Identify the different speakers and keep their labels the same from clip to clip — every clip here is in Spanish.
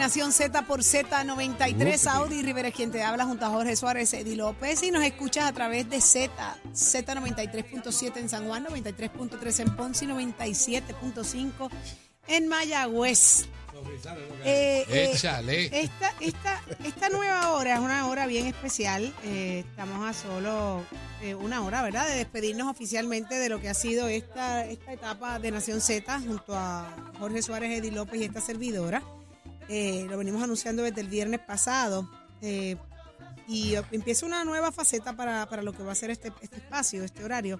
Speaker 1: Nación Z por Z93. Audi Rivera quien te habla junto a Jorge Suárez, Eddie López. Y nos escuchas a través de Z, Z93.7 en San Juan, 93.3 en Ponce y 97.5 en Mayagüez. Eh, eh,
Speaker 2: Échale.
Speaker 1: esta, esta, esta nueva hora es una hora bien especial. Eh, estamos a solo eh, una hora, ¿verdad?, de despedirnos oficialmente de lo que ha sido esta, esta etapa de Nación Z junto a Jorge Suárez, Eddie López y esta servidora. Eh, lo venimos anunciando desde el viernes pasado. eh, y empieza una nueva faceta para, para lo que va a ser este, este espacio, este horario.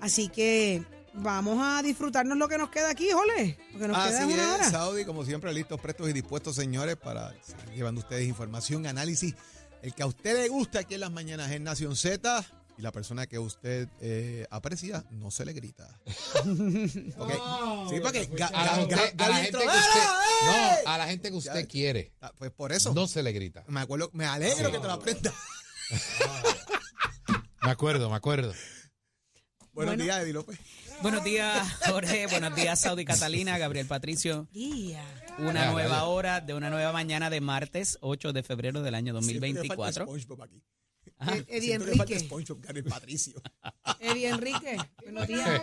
Speaker 1: Así que vamos a disfrutarnos lo que nos queda aquí, Jole. Porque nos queda una hora.
Speaker 3: es, Saudi, como siempre, listos, prestos y dispuestos, señores, para seguir llevando ustedes información, análisis. El que a usted le gusta aquí en las mañanas es Nación Z y la persona que usted eh, aprecia no se le grita. Sí, porque
Speaker 2: A la, gente, a la que usted, no, a la gente que usted
Speaker 3: Ya.
Speaker 2: quiere,
Speaker 3: Pues por eso.
Speaker 2: no se le grita.
Speaker 3: Me acuerdo, me alegro que te lo aprendas.
Speaker 2: Me acuerdo, me acuerdo.
Speaker 3: Buenos
Speaker 1: Bueno.
Speaker 3: días, Eddie López.
Speaker 4: Buenos días, Jorge. Buenos días, Saudi Catalina, Gabriel Patricio. Una
Speaker 2: Ya,
Speaker 4: nueva hora de una nueva mañana de martes 8 de febrero del año
Speaker 3: Siempre le falta
Speaker 4: 2024.
Speaker 1: Ed- Eddie
Speaker 3: Siempre le falta
Speaker 1: Enrique.
Speaker 3: SpongeBob, Gabriel Patricio.
Speaker 1: Eddie Enrique. Buenos días.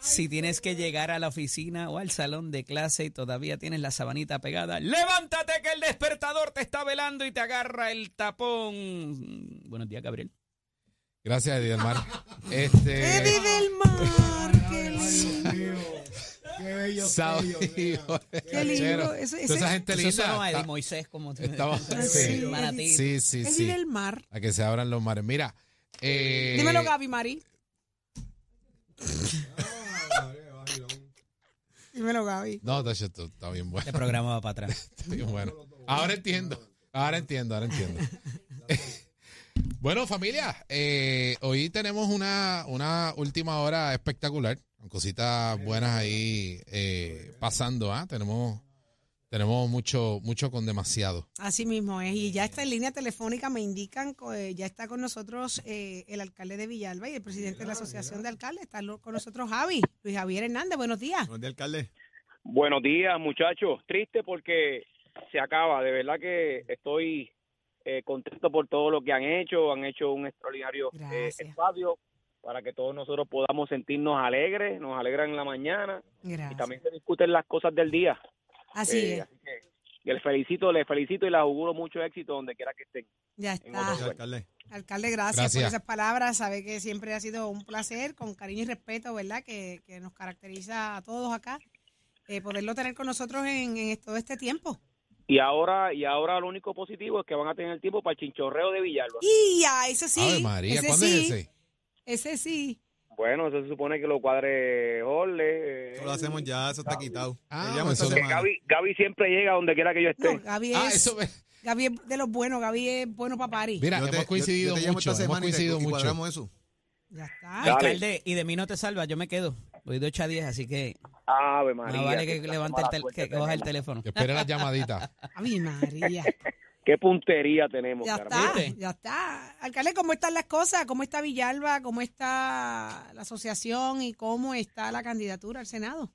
Speaker 4: Si tienes que llegar a la oficina o al salón de clase y todavía tienes la sabanita pegada, levántate que el despertador te está velando y te agarra el tapón. Buenos días, Gabriel.
Speaker 2: Gracias, Eddie del Mar. Este,
Speaker 1: Eddie del Mar. Qué lindo.
Speaker 3: Qué bello
Speaker 2: Saudi,
Speaker 1: Qué lindo. Ese-
Speaker 2: esa gente
Speaker 4: Eso
Speaker 2: linda.
Speaker 4: Eddie
Speaker 2: está-
Speaker 4: Moisés como
Speaker 2: estamos-
Speaker 1: sí.
Speaker 4: Manatí.
Speaker 2: Sí, sí,
Speaker 1: Eddie
Speaker 2: sí.
Speaker 1: del Mar.
Speaker 2: A que se abran los mares. Mira. Eh,
Speaker 1: Dímelo, Gaby Mari. Dímelo, Gaby.
Speaker 2: No, está bien bueno.
Speaker 4: Este programa va para atrás.
Speaker 2: Está bien bueno. Ahora entiendo. Ahora entiendo, ahora entiendo. bueno, familia, eh, hoy tenemos una, una última hora espectacular, cositas buenas ahí eh, pasando, ¿ah? Tenemos, tenemos mucho, mucho con demasiado.
Speaker 1: Así mismo es. Y ya está en línea telefónica, me indican, eh, ya está con nosotros eh, el alcalde de Villalba y el presidente de la Asociación de Alcaldes. Está con nosotros Javi, Luis Javier Hernández. Buenos días.
Speaker 3: Buenos días, alcalde.
Speaker 5: Buenos días, muchachos. Triste porque se acaba. De verdad que estoy eh, contento por todo lo que han hecho. Han hecho un extraordinario eh, espacio para que todos nosotros podamos sentirnos alegres, nos alegran en la mañana y también se discuten las cosas del día.
Speaker 1: Así
Speaker 5: Eh,
Speaker 1: es.
Speaker 5: así que y les felicito, les felicito y les auguro mucho éxito donde quiera que estén.
Speaker 1: Ya está.
Speaker 3: alcalde.
Speaker 1: Alcalde, gracias,
Speaker 2: Gracias.
Speaker 1: por esas palabras. Sabe que siempre ha sido un placer, con cariño y respeto, ¿verdad? Que, que nos caracteriza a todos acá, eh, poderlo tener con nosotros en, en todo este tiempo.
Speaker 5: Y ahora y ahora lo único positivo es que van a tener tiempo para el chinchorreo de Villalba.
Speaker 1: Y ya, ese sí.
Speaker 2: Ave María,
Speaker 1: ese
Speaker 2: ¿cuándo
Speaker 1: sí,
Speaker 2: es ese?
Speaker 1: Ese sí.
Speaker 5: Bueno, eso se supone que lo cuadre Jorge.
Speaker 3: Eso lo hacemos ya, eso está quitado.
Speaker 2: Ah, eso-
Speaker 5: Que. Gaby, Gaby siempre llega donde quiera que yo esté.
Speaker 1: No, Gaby es,
Speaker 2: Ah, eso me-
Speaker 1: Gaby es de los buenos, Gaby es bueno para París.
Speaker 2: Mira,
Speaker 3: Yo te-
Speaker 2: hemos coincidido
Speaker 3: yo- yo
Speaker 2: mucho, hemos
Speaker 3: semana y te-
Speaker 2: coincidido
Speaker 3: y
Speaker 2: mucho.
Speaker 3: cuadramos eso.
Speaker 1: Ya está.
Speaker 4: Alcalde, y de mí no te salva, yo me quedo. Voy de 8 a 10, así que
Speaker 5: Ave María.
Speaker 4: no vale
Speaker 5: qué
Speaker 4: que levante el tel- que, que coja el teléfono.
Speaker 2: Que espere las llamaditas.
Speaker 1: Gaby María.
Speaker 5: Qué puntería tenemos,
Speaker 1: Ya está, ya está. Alcalde, ¿cómo están las cosas? ¿Cómo está Villalba? ¿Cómo está la asociación? ¿Y cómo está la candidatura al Senado?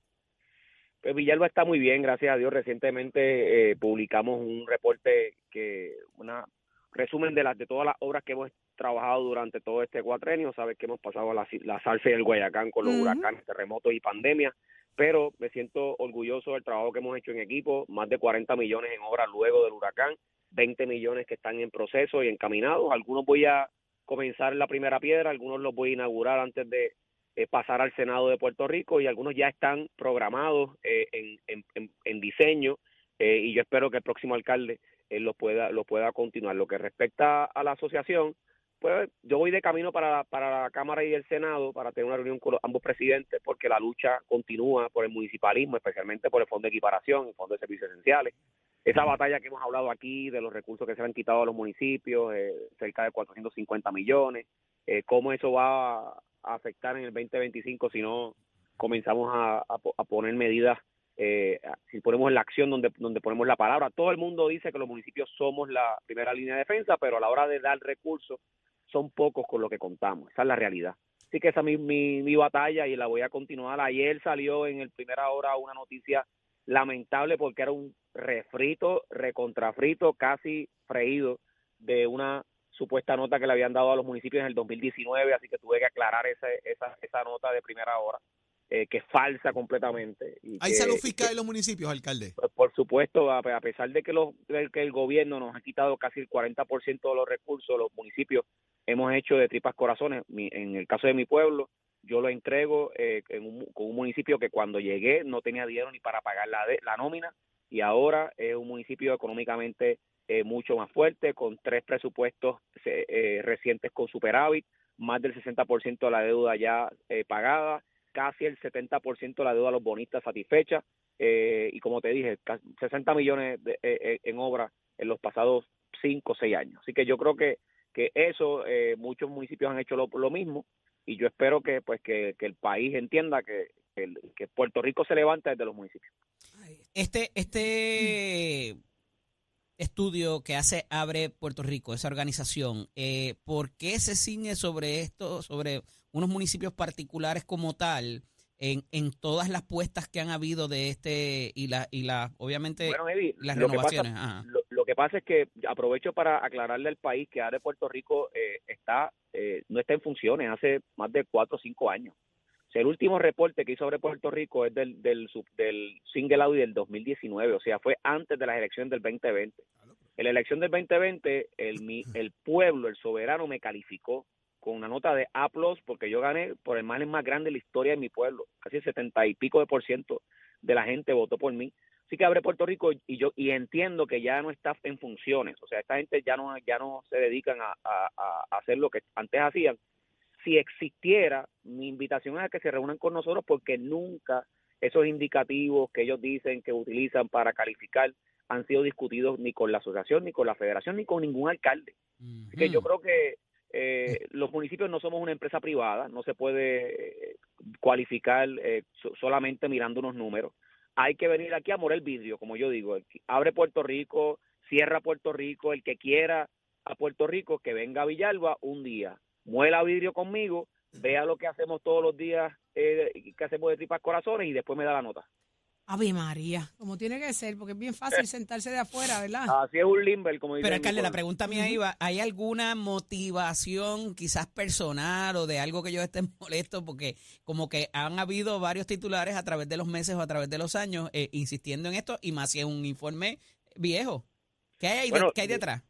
Speaker 5: Pues Villalba está muy bien, gracias a Dios. Recientemente eh, publicamos un reporte que, una resumen de las de todas las obras que hemos trabajado durante todo este cuatrenio. Sabes que hemos pasado la, la salsa y el Guayacán con los huracanes, terremotos y pandemia, pero me siento orgulloso del trabajo que hemos hecho en equipo, más de 40 millones en obras luego del huracán, 20 millones que están en proceso y encaminados. Algunos voy a comenzar la primera piedra, algunos los voy a inaugurar antes de eh, pasar al Senado de Puerto Rico y algunos ya están programados eh, en, en- diseño eh, y yo espero que el próximo alcalde eh, lo pueda lo pueda continuar. Lo que respecta a la asociación, pues yo voy de camino para, para la Cámara y el Senado para tener una reunión con los- ambos presidentes porque la lucha continúa por el municipalismo, especialmente por el Fondo de Equiparación, el Fondo de Servicios Esenciales. Esa batalla que hemos hablado aquí de los recursos que se han quitado a los municipios, eh, cerca de 450 millones, eh, cómo eso va a afectar en el 2025 si no comenzamos a, a po- a poner medidas, eh, si ponemos la acción donde, donde ponemos la palabra. Todo el mundo dice que los municipios somos la primera línea de defensa, pero a la hora de dar recursos son pocos con lo que contamos. Esa es la realidad. Así que esa es mi, mi, mi batalla y la voy a continuar. Ayer salió en el primera hora una noticia lamentable porque era un refrito, recontrafrito, casi freído de una supuesta nota que le habían dado a los municipios en el 2019, así que tuve que aclarar esa, esa, esa nota de primera hora, eh, que es falsa completamente. Y
Speaker 3: ¿Hay
Speaker 5: que-
Speaker 3: salud fiscal
Speaker 5: que,
Speaker 3: en los municipios, alcalde?
Speaker 5: pues, por supuesto, a, a pesar de que, los, de que el gobierno nos ha quitado casi el 40% de los recursos, los municipios hemos hecho de tripas corazones. Mi- en el caso de mi pueblo, yo lo entrego eh, en un, con un municipio que cuando llegué no tenía dinero ni para pagar la, de- la nómina y ahora es un municipio económicamente eh, mucho más fuerte, con tres presupuestos eh, recientes con superávit, más del 60% de la deuda ya eh, pagada, casi el 70% de la deuda a los bonistas satisfecha eh, y como te dije, ca- 60 millones de- eh, eh, en obra en los pasados 5 o 6 años. Así que yo creo que, que eso, muchos municipios han hecho lo, mismo y yo espero que pues que, el país entienda que, que Puerto Rico se levanta desde los municipios.
Speaker 4: Este, este estudio que hace Abre Puerto Rico, esa organización, eh, ¿por qué se ciñe sobre esto, sobre unos municipios particulares como tal, en, en todas las puestas que han habido de este y la y la obviamente
Speaker 5: Bueno, Eddie,
Speaker 4: las
Speaker 5: lo que pasa-
Speaker 4: renovaciones?
Speaker 5: Lo, lo que pasa es que aprovecho para aclararle al país que ARE Puerto Rico eh, está eh, no está en funciones hace más de cuatro o cinco años. El último reporte que hizo sobre Puerto Rico es del, del, del single audit del 2019, o sea, fue antes de las elecciones del 2020. En la elección del 2020, el, el pueblo, el soberano, me calificó con una nota de A+, porque yo gané por el margen más grande de la historia de mi pueblo. Casi el 70 y pico de por ciento de la gente votó por mí. Así que abre Puerto Rico y yo y entiendo que ya no está en funciones. O sea, esta gente ya no ya no se dedican a hacer lo que antes hacían. Si existiera, mi invitación es a que se reúnan con nosotros porque nunca esos indicativos que ellos dicen que utilizan para calificar han sido discutidos ni con la asociación, ni con la federación, ni con ningún alcalde. Así que yo creo que eh, los municipios no somos una empresa privada, no se puede eh, cualificar eh, so- solamente mirando unos números. Hay que venir aquí a morir el vidrio, como yo digo. Abre Puerto Rico, cierra Puerto Rico, el que quiera a Puerto Rico, que venga a Villalba un día, muela vidrio conmigo, vea lo que hacemos todos los días, eh, que hacemos de tripas corazones y después me da la nota.
Speaker 1: Ave María, como tiene que ser, porque es bien fácil sentarse de afuera, ¿verdad?
Speaker 5: Así es un limber, como dice
Speaker 4: Pero alcalde, la pregunta mía iba, ¿hay alguna motivación quizás personal o de algo que yo esté molesto? Porque como que han habido varios titulares a través de los meses o a través de los años eh, insistiendo en esto y más si es un informe viejo. ¿Qué hay, ahí de- qué hay detrás?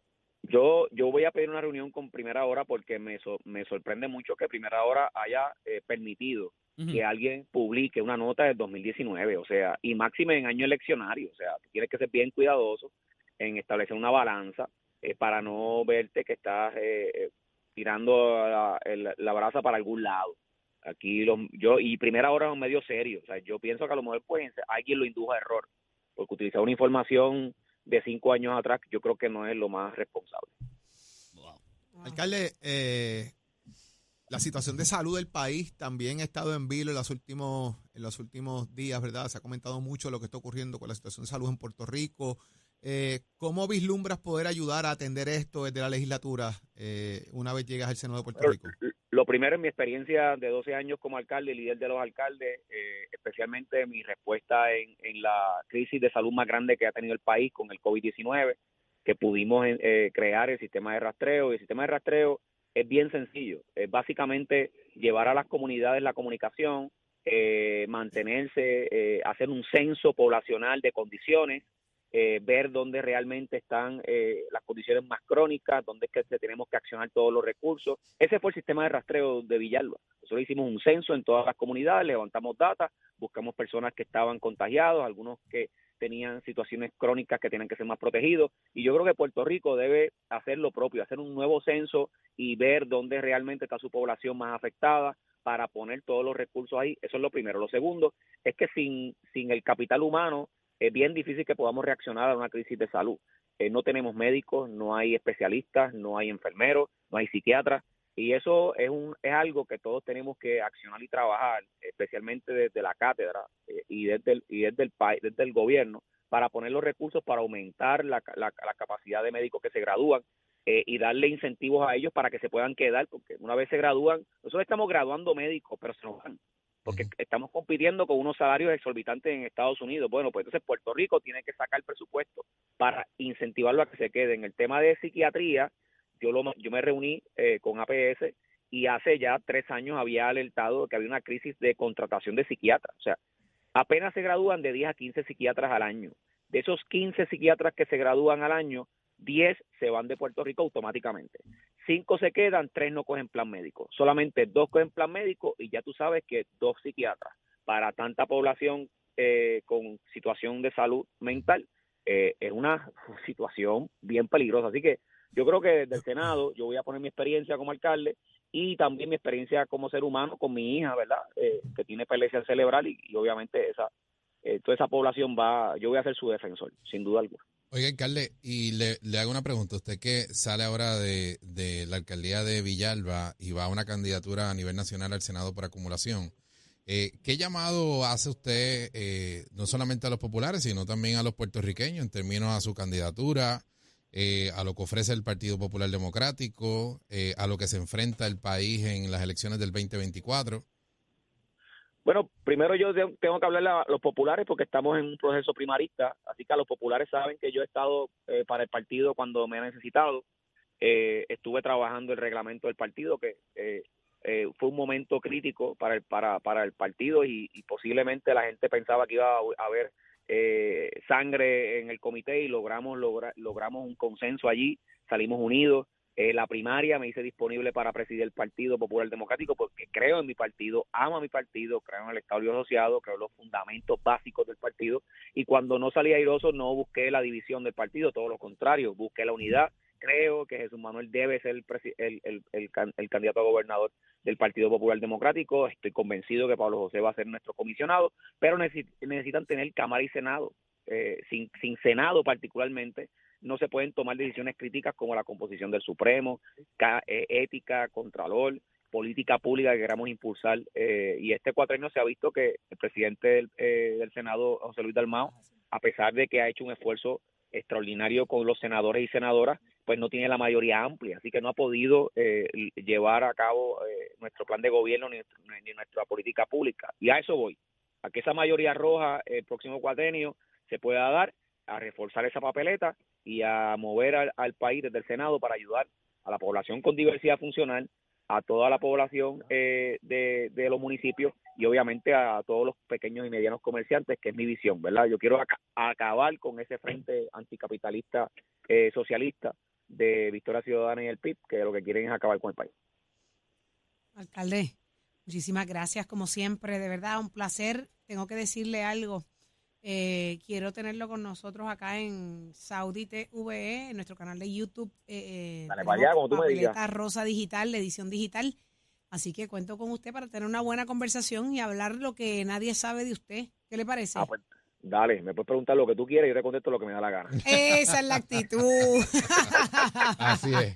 Speaker 5: Yo, yo voy a pedir una reunión con Primera Hora porque me, so- me sorprende mucho que Primera Hora haya eh, permitido que alguien publique una nota del 2019, o sea, y máxime en año eleccionario, o sea, tienes que ser bien cuidadoso en establecer una balanza eh, para no verte que estás eh, eh, tirando la, el- la brasa para algún lado. Aquí los, yo y Primera Hora es un medio serio, o sea, yo pienso que a lo mejor pues alguien lo indujo a error, porque utilizar una información de cinco años atrás, yo creo que no es lo más responsable.
Speaker 3: Alcalde, eh, la situación de salud del país también ha estado en vilo en los últimos en los últimos días, ¿verdad? Se ha comentado mucho lo que está ocurriendo con la situación de salud en Puerto Rico. Eh, ¿Cómo vislumbras poder ayudar a atender esto desde la legislatura eh, una vez llegas al Senado de Puerto Rico?
Speaker 5: Lo primero, en mi experiencia de 12 años como alcalde, líder de los alcaldes, eh, especialmente mi respuesta en, la crisis de salud más grande que ha tenido el país con el COVID-19, que pudimos eh, crear el sistema de rastreo. Y el sistema de rastreo es bien sencillo. Es básicamente llevar a las comunidades la comunicación, eh, mantenerse, eh, hacer un censo poblacional de condiciones, eh, ver dónde realmente están eh, las condiciones más crónicas, dónde es que tenemos que accionar todos los recursos. Ese fue el sistema de rastreo de Villalba. Nosotros hicimos un censo en todas las comunidades, levantamos data, buscamos personas que estaban contagiados, algunos que tenían situaciones crónicas que tienen que ser más protegidos. Y yo creo que Puerto Rico debe hacer lo propio, hacer un nuevo censo y ver dónde realmente está su población más afectada para poner todos los recursos ahí. Eso es lo primero. Lo segundo es que sin, sin el capital humano es bien difícil que podamos reaccionar a una crisis de salud. Eh, no tenemos médicos, no hay especialistas, no hay enfermeros, no hay psiquiatras. Y eso es, un, es algo que todos tenemos que accionar y trabajar, especialmente desde la cátedra eh, y, desde el, país, desde el gobierno, para poner los recursos para aumentar la, la, la capacidad de médicos que se gradúan eh, y darle incentivos a ellos para que se puedan quedar, porque una vez se gradúan, nosotros estamos graduando médicos, pero se nos van. Porque estamos compitiendo con unos salarios exorbitantes en Estados Unidos. Bueno, pues entonces Puerto Rico tiene que sacar presupuesto para incentivarlo a que se quede. En el tema de psiquiatría, yo, lo, yo me reuní eh, con APS y hace ya tres años había alertado que había una crisis de contratación de psiquiatras. O sea, apenas se gradúan de 10 a 15 psiquiatras al año. De esos 15 psiquiatras que se gradúan al año, 10 se van de Puerto Rico automáticamente. 5 se quedan, 3 no cogen plan médico. Solamente 2 cogen plan médico y ya tú sabes que dos psiquiatras para tanta población eh, con situación de salud mental eh, es una situación bien peligrosa. Así que yo creo que desde el Senado yo voy a poner mi experiencia como alcalde y también mi experiencia como ser humano con mi hija, ¿verdad? Eh, que tiene epilepsia cerebral y obviamente esa eh, toda esa población va, yo voy a ser su defensor, sin duda alguna.
Speaker 2: Oiga, alcalde, y le, le hago una pregunta. Usted que sale ahora de, de la alcaldía de Villalba y va a una candidatura a nivel nacional al Senado por acumulación, eh, ¿qué llamado hace usted eh, no solamente a los populares, sino también a los puertorriqueños en términos a su candidatura, eh, a lo que ofrece el Partido Popular Democrático, eh, a lo que se enfrenta el país en las elecciones del 2024?
Speaker 5: Bueno, primero yo tengo que hablarle a los populares porque estamos en un proceso primarista, así que los populares saben que yo he estado eh, para el partido cuando me han necesitado. Eh, estuve trabajando el reglamento del partido, que eh, eh, fue un momento crítico para el, para, para el partido y, y posiblemente la gente pensaba que iba a haber eh, sangre en el comité y logramos logra- logramos un consenso allí, salimos unidos. Eh, la primaria me hice disponible para presidir el Partido Popular Democrático porque creo en mi partido, amo a mi partido, creo en el Estado Asociado, creo en los fundamentos básicos del partido y cuando no salí airoso no busqué la división del partido, todo lo contrario, busqué la unidad. Creo que Jesús Manuel debe ser el, candidato a gobernador del Partido Popular Democrático. Estoy convencido que Pablo José va a ser nuestro comisionado, pero necesi- necesitan tener Cámara y Senado. Eh, sin, sin Senado particularmente, no se pueden tomar decisiones críticas como la composición del Supremo, eh, ética, contralor, política pública que queramos impulsar. eh, y este cuatrenio se ha visto que el presidente del, eh, del Senado, José Luis Dalmao, a pesar de que ha hecho un esfuerzo extraordinario con los senadores y senadoras, pues no tiene la mayoría amplia, así que no ha podido eh, llevar a cabo eh, nuestro plan de gobierno ni, ni nuestra política pública. Y a eso voy, a que esa mayoría roja el próximo cuatrenio se pueda dar, a reforzar esa papeleta y a mover al, al país desde el Senado para ayudar a la población con diversidad funcional, a toda la población eh, de, los municipios y obviamente a todos los pequeños y medianos comerciantes, que es mi visión, ¿verdad? Yo quiero aca- acabar con ese frente anticapitalista eh, socialista de Victoria Ciudadana y el PIB, que lo que quieren es acabar con el país.
Speaker 1: Alcalde, muchísimas gracias como siempre, de verdad, un placer. Tengo que decirle algo. Eh, quiero tenerlo con nosotros acá en Saudi TVE, en nuestro canal de YouTube. Eh, eh,
Speaker 5: Dale
Speaker 1: tenemos
Speaker 5: para allá, como tú me digas.
Speaker 1: Rosa Digital, la edición digital. Así que cuento con usted para tener una buena conversación y hablar lo que nadie sabe de usted. ¿Qué le parece?
Speaker 5: Ah, pues dale, me puedes preguntar lo que tú quieras y yo te contesto lo que me da la gana.
Speaker 1: Esa es la actitud.
Speaker 2: Así es.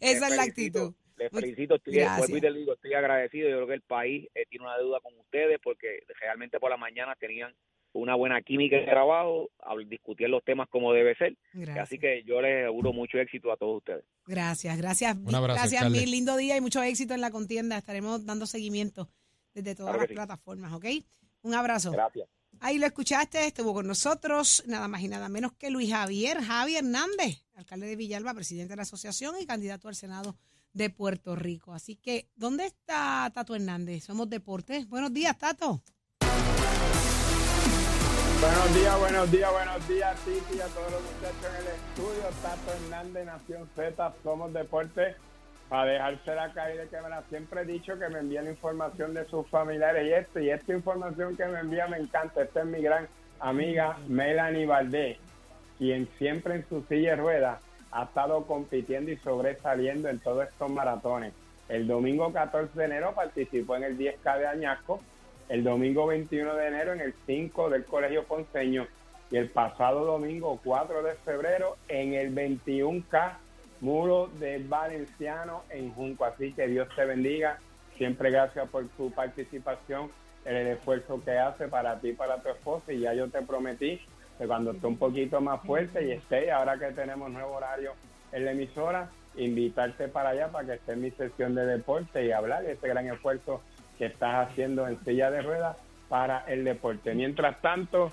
Speaker 1: Esa es la actitud.
Speaker 5: Les felicito, estoy, vuelvo y te digo, estoy agradecido. Yo creo que el país eh, tiene una deuda con ustedes porque realmente por la mañana tenían una buena química de trabajo, al discutir los temas como debe ser.
Speaker 1: Gracias.
Speaker 5: Así que yo les auguro mucho éxito a todos ustedes.
Speaker 1: Gracias, gracias.
Speaker 2: Un abrazo,
Speaker 1: gracias,
Speaker 2: alcalde.
Speaker 1: mil lindo día y mucho éxito en la contienda. Estaremos dando seguimiento desde todas
Speaker 5: Claro
Speaker 1: las
Speaker 5: sí.
Speaker 1: plataformas, ¿ok? Un abrazo.
Speaker 5: Gracias.
Speaker 1: Ahí lo escuchaste, estuvo con nosotros nada más y nada menos que Luis Javier Javi Hernández, alcalde de Villalba, presidente de la asociación y candidato al Senado de Puerto Rico. Así que, ¿dónde está Tato Hernández? Somos Deportes. Buenos días, Tato.
Speaker 6: Buenos días, buenos días, buenos días, Titi, a todos los muchachos en el estudio. Tato Hernández, Nación Z, Somos Deporte. Para dejarse la caída que me la siempre he dicho que me envíen información de sus familiares y esto, y esta información que me envía me encanta. Esta es mi gran amiga Melanie Valdés, quien siempre en su silla de ruedas ha estado compitiendo y sobresaliendo en todos estos maratones. El domingo 14 de enero participó en el 10K de Añasco, el domingo 21 de enero en el 5 del Colegio Ponceño y el pasado domingo 4 de febrero en el 21K Muro del Valenciano en Junco. Así que Dios te bendiga. Siempre gracias por tu participación, en el esfuerzo que hace para ti para tu esposa. Y ya yo te prometí que cuando esté un poquito más fuerte y esté, ahora que tenemos nuevo horario en la emisora, invitarte para allá para que esté en mi sesión de deporte y hablar de este gran esfuerzo que estás haciendo en silla de ruedas para el deporte. Mientras tanto,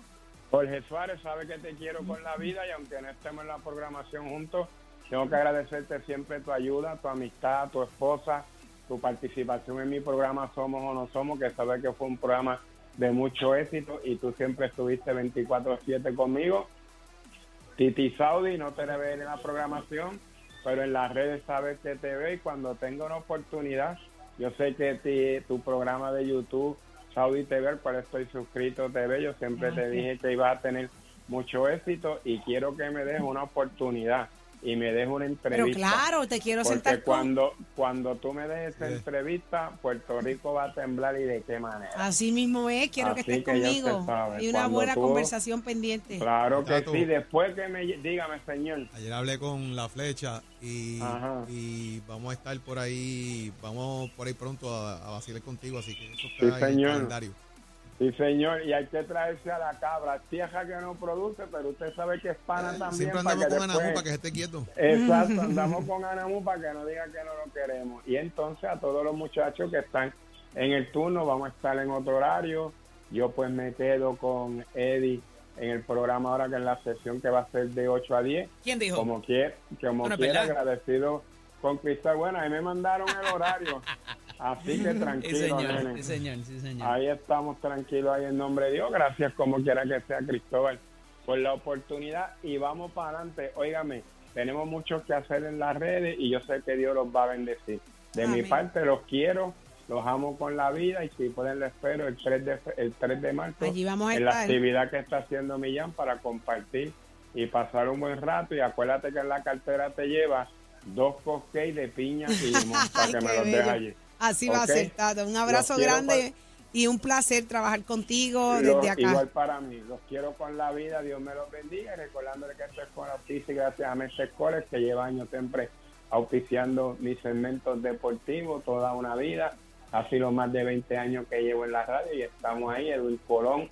Speaker 6: Jorge Suárez sabe que te quiero con la vida y aunque no estemos en la programación juntos, tengo que agradecerte siempre tu ayuda, tu amistad, tu esposa, tu participación en mi programa Somos o No Somos, que sabes que fue un programa de mucho éxito y tú siempre estuviste 24/7 conmigo. Titi Saudi, no te ve en la programación, pero en las redes sabes que te ve y cuando tenga una oportunidad, yo sé que ti- tu programa de YouTube, Saudi TV, cual estoy suscrito TV, yo siempre te dije que iba a tener mucho éxito y quiero que me des una oportunidad y me des una
Speaker 1: Pero
Speaker 6: entrevista.
Speaker 1: claro, te quiero
Speaker 6: Porque
Speaker 1: sentar con...
Speaker 6: cuando, cuando tú me des esa
Speaker 3: Sí.
Speaker 6: entrevista, Puerto Rico va a temblar y de qué manera.
Speaker 1: Así mismo es, quiero que estés
Speaker 6: que
Speaker 1: conmigo. Y una
Speaker 6: cuando
Speaker 1: buena
Speaker 6: tú-
Speaker 1: conversación pendiente.
Speaker 6: Claro que
Speaker 3: Tato.
Speaker 6: sí, después que me... Dígame, señor.
Speaker 3: Ayer hablé con la flecha y,
Speaker 6: Ajá.
Speaker 3: y vamos a estar por ahí, vamos por ahí pronto a, a vacilar contigo, así que eso está
Speaker 6: Sí,
Speaker 3: en el
Speaker 6: señor.
Speaker 3: calendario.
Speaker 6: Sí, señor, y hay que traerse a la cabra. Tierra que no produce, pero usted sabe que es pana
Speaker 3: Eh,
Speaker 6: también.
Speaker 3: Siempre
Speaker 6: para
Speaker 3: andamos
Speaker 6: que
Speaker 3: con Anamu
Speaker 6: después-
Speaker 3: para que se esté quieto.
Speaker 6: Exacto, andamos con Anamu para que no diga que no lo queremos. Y entonces a todos los muchachos que están en el turno, vamos a estar en otro horario. Yo pues me quedo con Eddie en el programa ahora que en la sesión que va a ser de 8 a 10.
Speaker 4: ¿Quién dijo?
Speaker 6: Como quiera, como
Speaker 4: Bueno,
Speaker 6: quiera, agradecido con Cristal. Bueno, ahí me mandaron el horario. Así que
Speaker 4: Sí,
Speaker 6: tranquilo,
Speaker 4: señor,
Speaker 6: nene.
Speaker 4: sí, señor, sí, señor.
Speaker 6: Ahí estamos tranquilos, ahí en nombre de Dios. Gracias, como quiera que sea, Cristóbal, por la oportunidad. Y vamos para adelante. Óigame, tenemos mucho que hacer en las redes y yo sé que Dios los va a bendecir. De mi parte, los quiero, los amo con la vida y si pueden, les espero el 3 de, el 3 de marzo
Speaker 1: Allí vamos a
Speaker 6: en la
Speaker 1: estar.
Speaker 6: actividad que está haciendo Millán para compartir y pasar un buen rato. Y acuérdate que en la cartera te llevas dos cupcakes de piña y limón para que me los dejes allí.
Speaker 1: Así va a ser, Tato. Un abrazo grande y un placer trabajar contigo
Speaker 6: Los-
Speaker 1: desde acá.
Speaker 6: Igual para mí, los quiero con la vida, Dios me los bendiga, recordándole que esto es con auspicio y gracias a Mestre College, que lleva años siempre auspiciando mis segmentos deportivos toda una vida, ha sido más de 20 años que llevo en la radio y estamos ahí, Edwin Colón,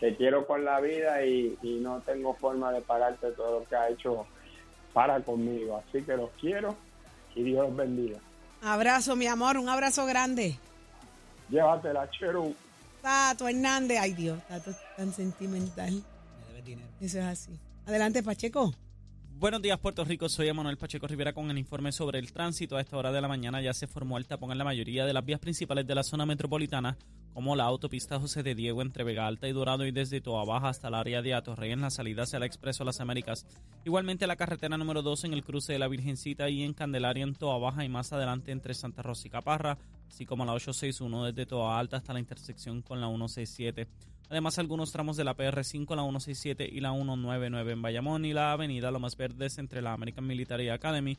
Speaker 6: te quiero con la vida y, y no tengo forma de pagarte todo lo que ha hecho para conmigo, así que los quiero y Dios los bendiga.
Speaker 1: Abrazo, mi amor, un abrazo grande.
Speaker 6: Llévatela, Cheru.
Speaker 1: Tato Hernández. Ay, Dios, Tato es tan sentimental.
Speaker 4: Me debes dinero.
Speaker 1: Eso es así. Adelante, Pacheco.
Speaker 4: Buenos días, Puerto Rico. Soy Emanuel Pacheco Rivera con el informe sobre el tránsito. A esta hora de la mañana ya se formó el tapón en la mayoría de las vías principales de la zona metropolitana, como la autopista José de Diego entre Vega Alta y Dorado y desde Toa Baja hasta el área de Atorrey en la salida hacia el Expreso Las Américas. Igualmente la carretera número 2 en el cruce de la Virgencita y en Candelaria en Toa Baja y más adelante entre Santa Rosa y Caparra, así como la 861 desde Toa Alta hasta la intersección con la 167. Además, algunos tramos de la PR5, la 167 y la 199 en Bayamón y la avenida Lomas Verdes entre la American Military Academy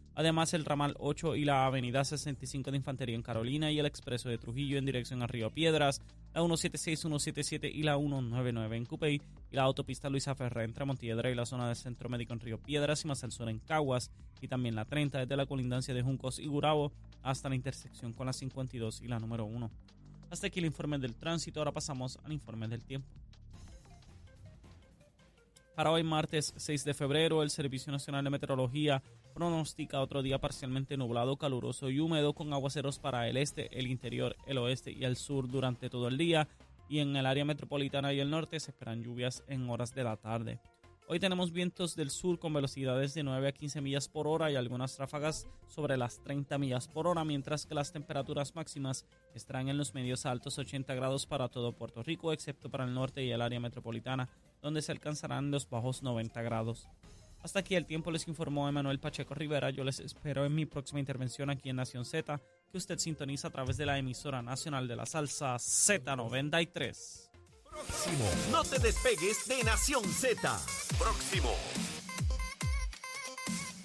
Speaker 4: Además, el ramal 8 y la avenida 65 de Infantería en Carolina y el expreso de Trujillo en dirección a Río Piedras, la 176, 177 y la 199 en Cupey y la autopista Luisa Ferré entre Montiedra y la zona del Centro Médico en Río Piedras y más al sur en Caguas y también la 30 desde la colindancia de Juncos y Gurabo hasta la intersección con la 52 y la número 1. Hasta aquí el informe del tránsito, ahora pasamos al informe del tiempo. Para hoy martes 6 de febrero, el Servicio Nacional de Meteorología pronostica otro día parcialmente nublado, caluroso y húmedo con aguaceros para el este, el interior, el oeste y el sur durante todo el día y en el área metropolitana y el norte se esperan lluvias en horas de la tarde. Hoy tenemos vientos del sur con velocidades de 9 a 15 millas por hora y algunas ráfagas sobre las 30 millas por hora, mientras que las temperaturas máximas estarán en los medios altos 80 grados para todo Puerto Rico, excepto para el norte y el área metropolitana, donde se alcanzarán los bajos 90 grados. Hasta aquí el tiempo les informó Emanuel Pacheco Rivera. Yo les espero en mi próxima intervención aquí en Nación Z, que usted sintoniza a través de la emisora nacional de la salsa Z93.
Speaker 7: Próximo. No te despegues de Nación Z. Próximo.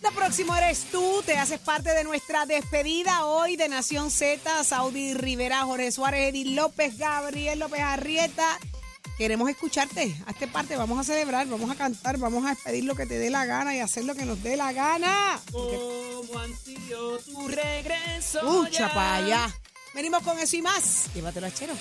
Speaker 1: Lo próximo eres tú, te haces parte de nuestra despedida hoy de Nación Z, Saudi Rivera, Jorge Suárez, Edith López, Gabriel López Arrieta. Queremos escucharte, hazte parte, vamos a celebrar, vamos a cantar, vamos a despedir lo que te dé la gana y hacer lo que nos dé la gana.
Speaker 4: Como ansío tu regreso.
Speaker 1: Escucha para allá. Venimos con eso y más. Llévatelo a Chero.